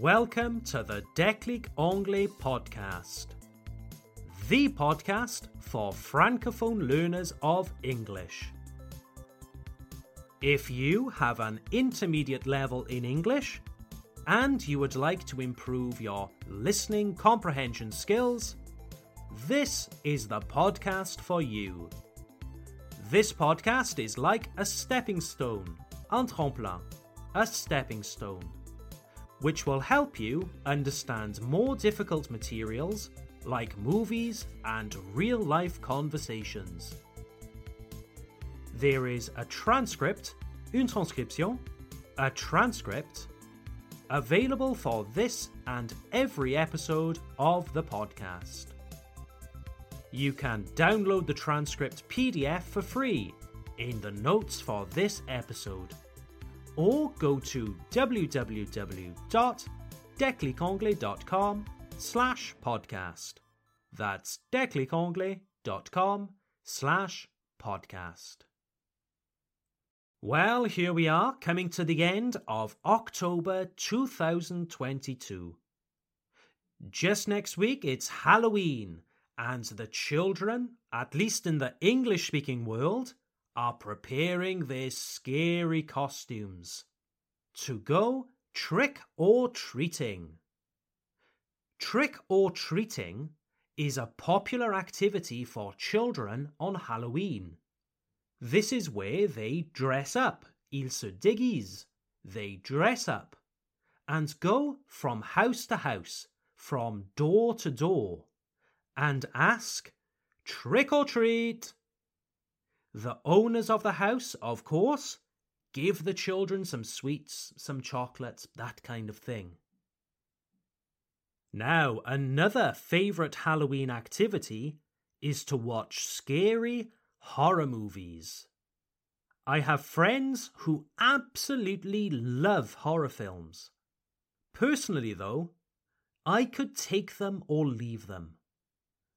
Welcome to the Déclic Anglais podcast, the podcast for francophone learners of English. If you have an intermediate level in English and you would like to improve your listening comprehension skills, this is the podcast for you. This podcast is like a stepping stone, un tremplin, a stepping stone which will help you understand more difficult materials like movies and real life conversations. There is a transcript, une transcription, a transcript, available for this and every episode of the podcast. You can download the transcript PDF for free in the notes for this episode or go to www.declicanglais.com slash podcast. That's declicanglais.com slash podcast. Well, here we are, coming to the end of October 2022. Just next week, it's Halloween, and the children, at least in the English speaking world, are preparing their scary costumes to go trick or treating. Trick or treating is a popular activity for children on Halloween. This is where they dress up, ils se déguisent, they dress up, and go from house to house, from door to door, and ask, Trick or treat! The owners of the house, of course, give the children some sweets, some chocolates, that kind of thing. Now, another favourite Halloween activity is to watch scary horror movies. I have friends who absolutely love horror films. Personally, though, I could take them or leave them.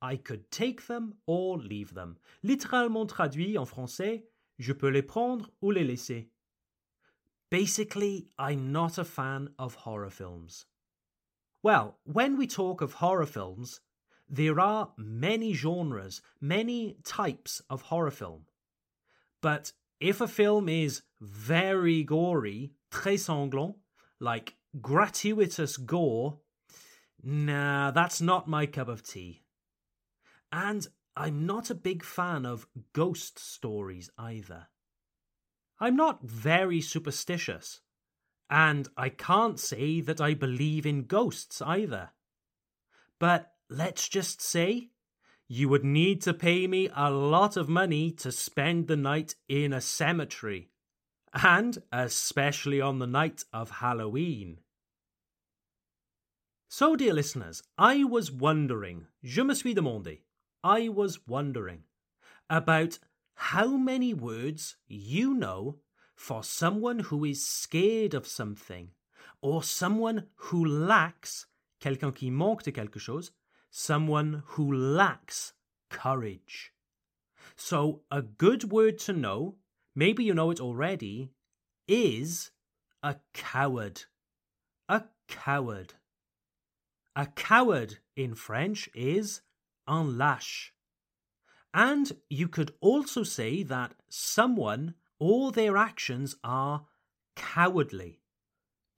I could take them or leave them. Littéralement traduit en français, je peux les prendre ou les laisser. Basically, I'm not a fan of horror films. Well, when we talk of horror films, there are many genres, many types of horror film. But if a film is very gory, très sanglant, like gratuitous gore, nah, that's not my cup of tea. And I'm not a big fan of ghost stories either. I'm not very superstitious, and I can't say that I believe in ghosts either. But let's just say you would need to pay me a lot of money to spend the night in a cemetery, and especially on the night of Halloween. So, dear listeners, I was wondering, je me suis demandé, I was wondering about how many words you know for someone who is scared of something or someone who lacks quelqu'un qui manque de quelque chose, someone who lacks courage. So, a good word to know, maybe you know it already, is a coward. A coward. A coward in French is un lâche. And you could also say that someone or their actions are cowardly.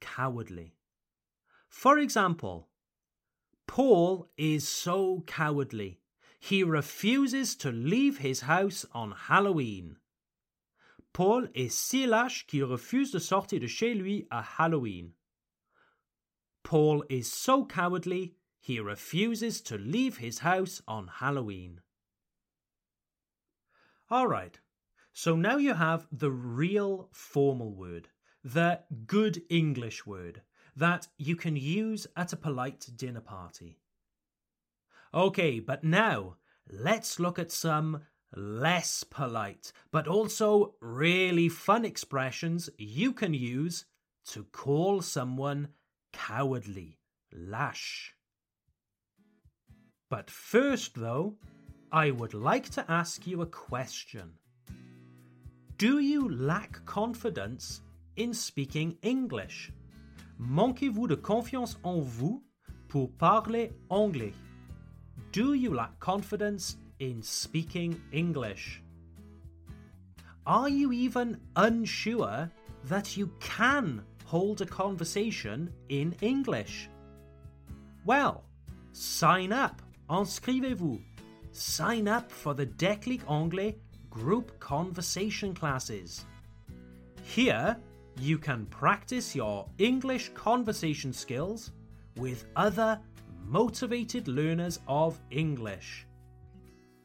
Cowardly. For example, Paul is so cowardly. He refuses to leave his house on Halloween. Paul est si lâche qu'il refuse de sortir de chez lui à Halloween. Paul is so cowardly he refuses to leave his house on Halloween. Alright, so now you have the real formal word, the good English word that you can use at a polite dinner party. Okay, but now let's look at some less polite, but also really fun expressions you can use to call someone cowardly, lâche. But first, though, I would like to ask you a question. Do you lack confidence in speaking English? Manquez-vous de confiance en vous pour parler anglais? Do you lack confidence in speaking English? Are you even unsure that you can hold a conversation in English? Well, sign up, inscrivez-vous. Sign up for the Déclic Anglais group conversation classes. Here, you can practice your English conversation skills with other motivated learners of English.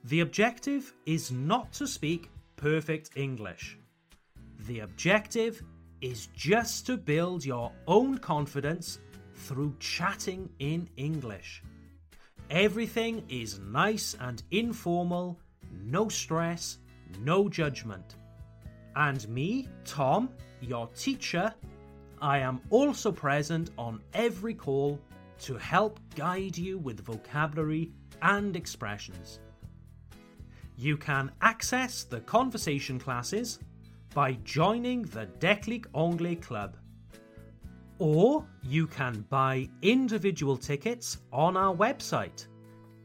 The objective is not to speak perfect English. The objective is just to build your own confidence through chatting in English. Everything is nice and informal, no stress, no judgment. And me, Tom, your teacher, I am also present on every call to help guide you with vocabulary and expressions. You can access the conversation classes by joining the Déclic Anglais Club. Or you can buy individual tickets on our website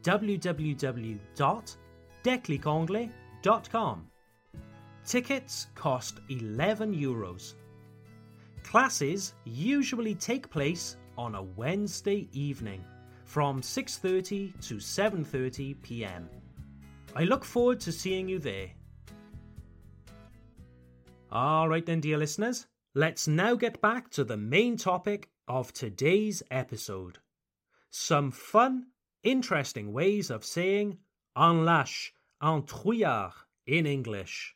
www.declicanglais.com. Tickets cost 11 euros. Classes usually take place on a Wednesday evening from 6:30 to 7:30 p.m. I look forward to seeing you there. All right then dear listeners, let's now get back to the main topic of today's episode. Some fun, interesting ways of saying en lâche, en trouillard in English.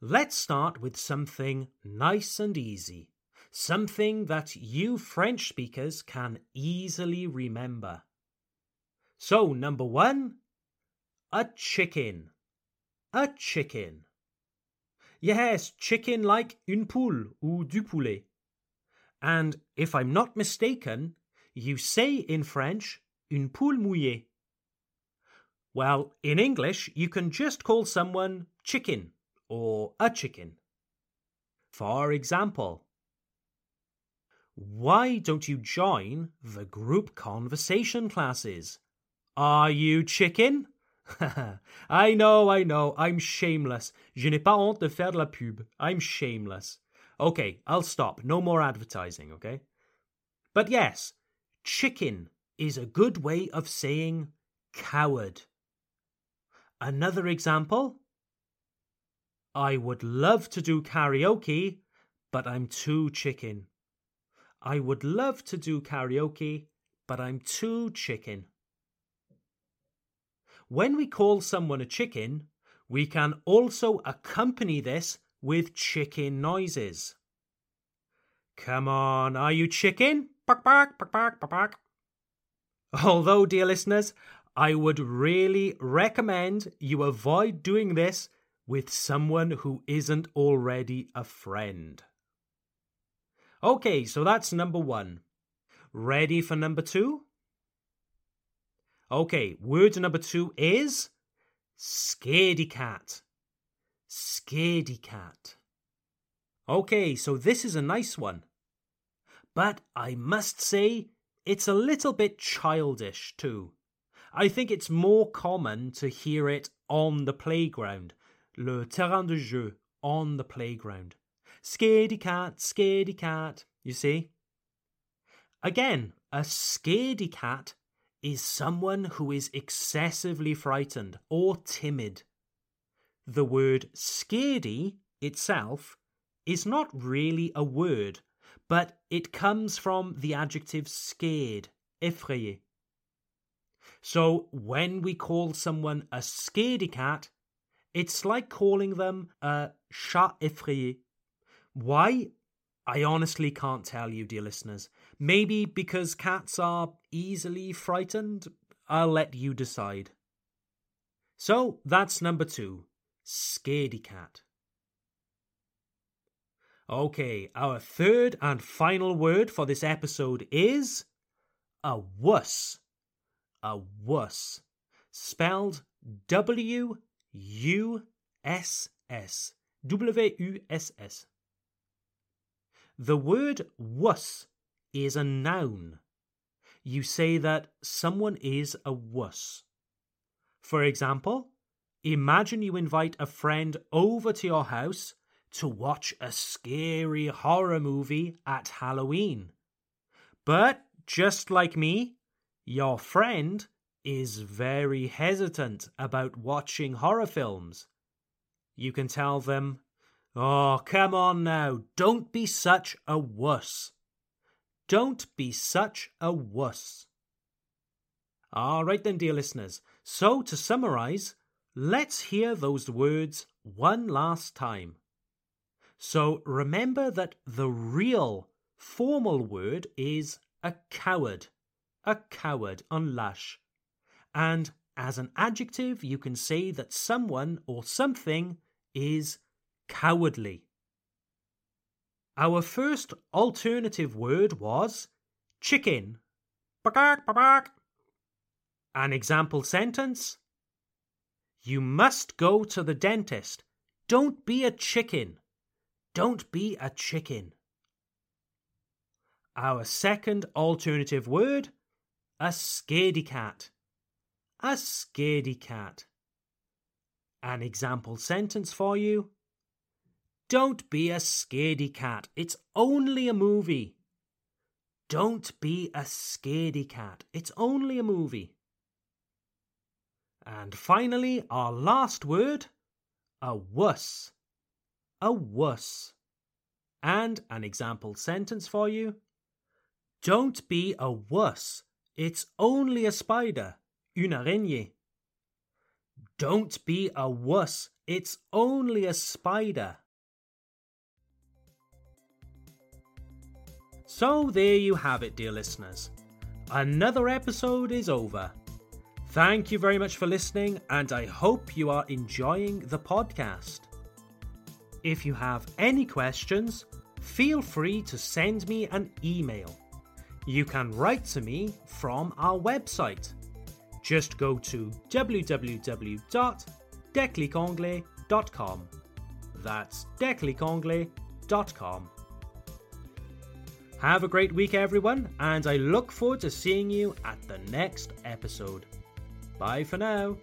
Let's start with something nice and easy, something that you French speakers can easily remember. So, number one, a chicken. A chicken. Yes, chicken like une poule ou du poulet. And if I'm not mistaken, you say in French une poule mouillée. Well, in English, you can just call someone chicken or a chicken. For example, why don't you join the group conversation classes? Are you chicken? I know, I know, I'm shameless. Je n'ai pas honte de faire la pub. I'm shameless. Okay, I'll stop. No more advertising, okay? But yes, chicken is a good way of saying coward. Another example I would love to do karaoke, but I'm too chicken. I would love to do karaoke, but I'm too chicken. When we call someone a chicken, we can also accompany this with chicken noises. Come on, are you chicken? Bark, bark, bark, bark, bark. Although, dear listeners, I would really recommend you avoid doing this with someone who isn't already a friend. Okay, so that's number one. Ready for number two? Okay, word number two is scaredy cat. Scaredy cat. Okay, so this is a nice one. But I must say, it's a little bit childish too. I think it's more common to hear it on the playground le terrain de jeu on the playground. Scaredy cat, scaredy cat, you see? Again, a scaredy cat is someone who is excessively frightened or timid. The word scaredy itself is not really a word, but it comes from the adjective scared, effrayé. So when we call someone a scaredy cat, it's like calling them a chat effrayé. Why? I honestly can't tell you, dear listeners. Maybe because cats are easily frightened? I'll let you decide. So that's number two Scaredy Cat. Okay, our third and final word for this episode is a wuss. A wuss. Spelled W U S S. W U S S. The word wuss is a noun. You say that someone is a wuss. For example, imagine you invite a friend over to your house to watch a scary horror movie at Halloween. But just like me, your friend is very hesitant about watching horror films. You can tell them, Oh, come on now, don't be such a wuss. Don't be such a wuss. All right, then, dear listeners. So, to summarize, let's hear those words one last time. So, remember that the real formal word is a coward. A coward un lâche. And as an adjective, you can say that someone or something is cowardly. Our first alternative word was chicken. An example sentence You must go to the dentist. Don't be a chicken. Don't be a chicken. Our second alternative word a scaredy cat. A scaredy cat. An example sentence for you don't be a scaredy cat. It's only a movie. Don't be a scaredy cat. It's only a movie. And finally, our last word a wuss. A wuss. And an example sentence for you Don't be a wuss. It's only a spider. Une araignée. Don't be a wuss. It's only a spider. So there you have it, dear listeners. Another episode is over. Thank you very much for listening, and I hope you are enjoying the podcast. If you have any questions, feel free to send me an email. You can write to me from our website. Just go to www.declicanglais.com. That's declicanglais.com. Have a great week, everyone, and I look forward to seeing you at the next episode. Bye for now.